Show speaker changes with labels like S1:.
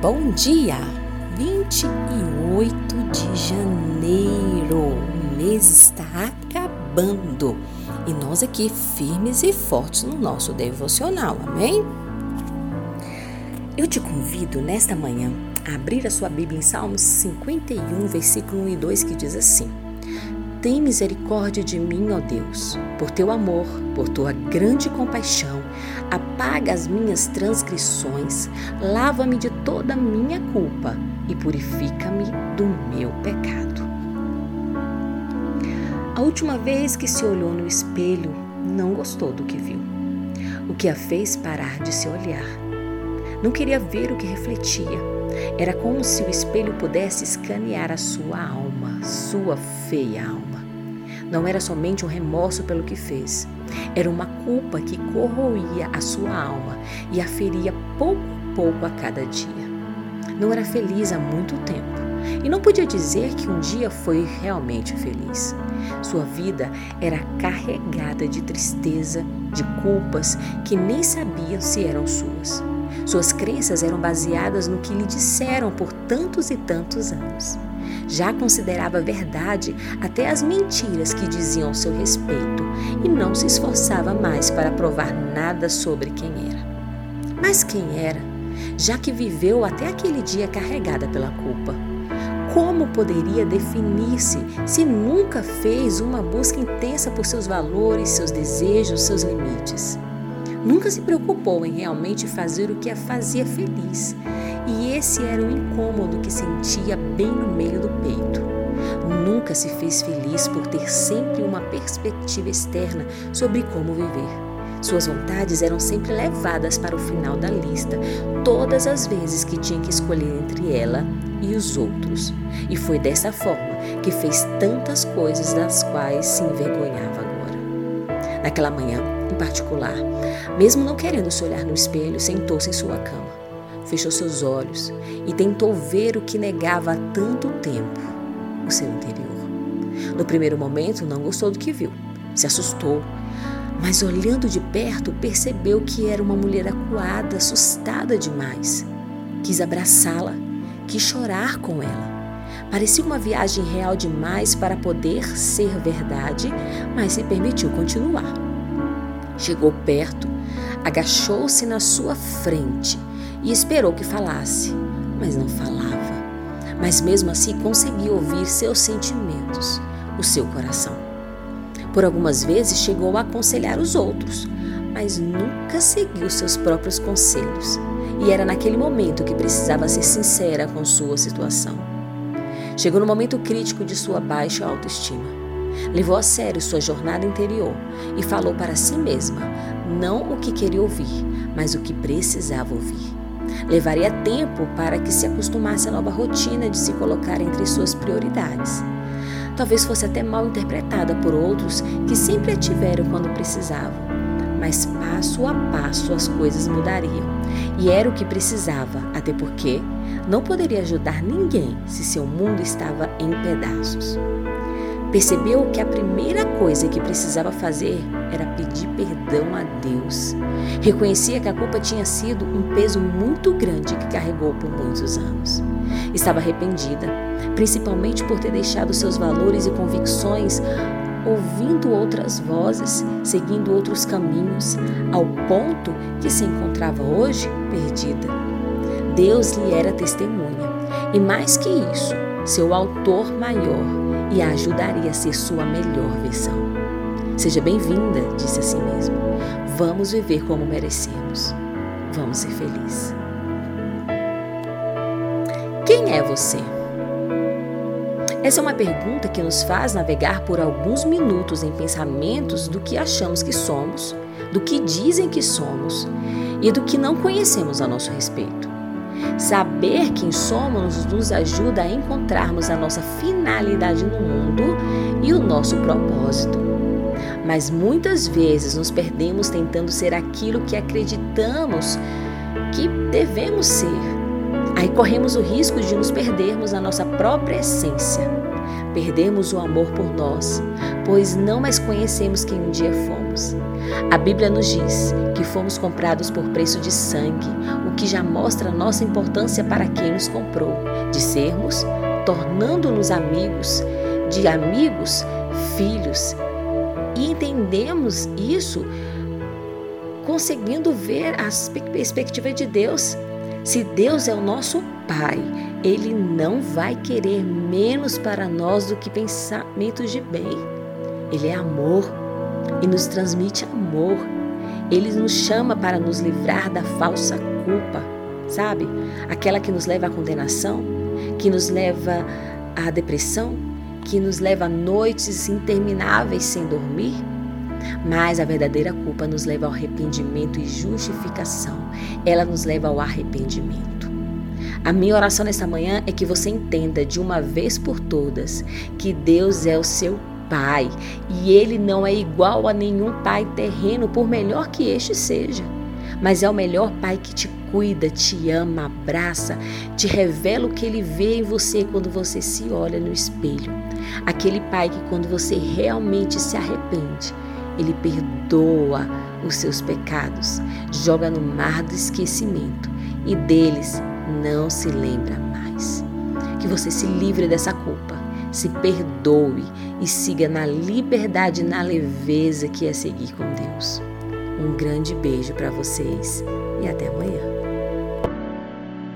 S1: Bom dia! 28 de janeiro, o mês está acabando e nós aqui firmes e fortes no nosso devocional, amém? Eu te convido nesta manhã a abrir a sua Bíblia em Salmos 51, versículo 1 e 2 que diz assim: tem misericórdia de mim, ó Deus, por teu amor, por tua grande compaixão. Apaga as minhas transgressões, lava-me de toda a minha culpa e purifica-me do meu pecado. A última vez que se olhou no espelho, não gostou do que viu, o que a fez parar de se olhar. Não queria ver o que refletia. Era como se o espelho pudesse escanear a sua alma, sua feia alma. Não era somente um remorso pelo que fez, era uma culpa que corroía a sua alma e a feria pouco a pouco a cada dia. Não era feliz há muito tempo e não podia dizer que um dia foi realmente feliz. Sua vida era carregada de tristeza, de culpas que nem sabiam se eram suas. Suas crenças eram baseadas no que lhe disseram por tantos e tantos anos. Já considerava verdade até as mentiras que diziam ao seu respeito e não se esforçava mais para provar nada sobre quem era. Mas quem era, já que viveu até aquele dia carregada pela culpa? Como poderia definir-se se nunca fez uma busca intensa por seus valores, seus desejos, seus limites? Nunca se preocupou em realmente fazer o que a fazia feliz e esse era o incômodo que sentia bem no meio do peito. Nunca se fez feliz por ter sempre uma perspectiva externa sobre como viver. Suas vontades eram sempre levadas para o final da lista, todas as vezes que tinha que escolher entre ela e os outros. E foi dessa forma que fez tantas coisas das quais se envergonhava agora. Naquela manhã, em particular, mesmo não querendo se olhar no espelho, sentou-se em sua cama fechou seus olhos e tentou ver o que negava há tanto tempo o seu interior. No primeiro momento, não gostou do que viu, se assustou, mas olhando de perto, percebeu que era uma mulher acuada, assustada demais. Quis abraçá-la, quis chorar com ela. Parecia uma viagem real demais para poder ser verdade, mas se permitiu continuar. Chegou perto, agachou-se na sua frente e esperou que falasse, mas não falava. Mas mesmo assim conseguiu ouvir seus sentimentos, o seu coração. Por algumas vezes chegou a aconselhar os outros, mas nunca seguiu seus próprios conselhos. E era naquele momento que precisava ser sincera com sua situação. Chegou no momento crítico de sua baixa autoestima. Levou a sério sua jornada interior e falou para si mesma não o que queria ouvir, mas o que precisava ouvir. Levaria tempo para que se acostumasse à nova rotina de se colocar entre suas prioridades. Talvez fosse até mal interpretada por outros que sempre a tiveram quando precisavam. Mas passo a passo as coisas mudariam. E era o que precisava, até porque não poderia ajudar ninguém se seu mundo estava em pedaços. Percebeu que a primeira coisa que precisava fazer era pedir perdão a Deus. Reconhecia que a culpa tinha sido um peso muito grande que carregou por muitos anos. Estava arrependida, principalmente por ter deixado seus valores e convicções ouvindo outras vozes, seguindo outros caminhos, ao ponto que se encontrava hoje perdida. Deus lhe era testemunha, e mais que isso, seu autor maior e a ajudaria a ser sua melhor versão. Seja bem-vinda, disse a si mesmo. Vamos viver como merecemos. Vamos ser felizes. Quem é você? Essa é uma pergunta que nos faz navegar por alguns minutos em pensamentos do que achamos que somos, do que dizem que somos e do que não conhecemos a nosso respeito. Saber quem somos nos ajuda a encontrarmos a nossa finalidade no mundo e o nosso propósito. Mas muitas vezes nos perdemos tentando ser aquilo que acreditamos que devemos ser. Aí corremos o risco de nos perdermos na nossa própria essência. Perdemos o amor por nós, pois não mais conhecemos quem um dia fomos. A Bíblia nos diz que fomos comprados por preço de sangue, que já mostra nossa importância para quem nos comprou, de sermos, tornando-nos amigos, de amigos, filhos. E entendemos isso conseguindo ver a perspectiva de Deus. Se Deus é o nosso Pai, Ele não vai querer menos para nós do que pensamentos de bem. Ele é amor e nos transmite amor. Ele nos chama para nos livrar da falsa culpa, sabe? Aquela que nos leva à condenação, que nos leva à depressão, que nos leva a noites intermináveis sem dormir. Mas a verdadeira culpa nos leva ao arrependimento e justificação. Ela nos leva ao arrependimento. A minha oração nesta manhã é que você entenda de uma vez por todas que Deus é o seu pai e ele não é igual a nenhum pai terreno, por melhor que este seja. Mas é o melhor pai que te cuida, te ama, abraça, te revela o que ele vê em você quando você se olha no espelho. Aquele pai que, quando você realmente se arrepende, ele perdoa os seus pecados, joga no mar do esquecimento e deles não se lembra mais. Que você se livre dessa culpa se perdoe e siga na liberdade na leveza que é seguir com Deus. Um grande beijo para vocês e até amanhã.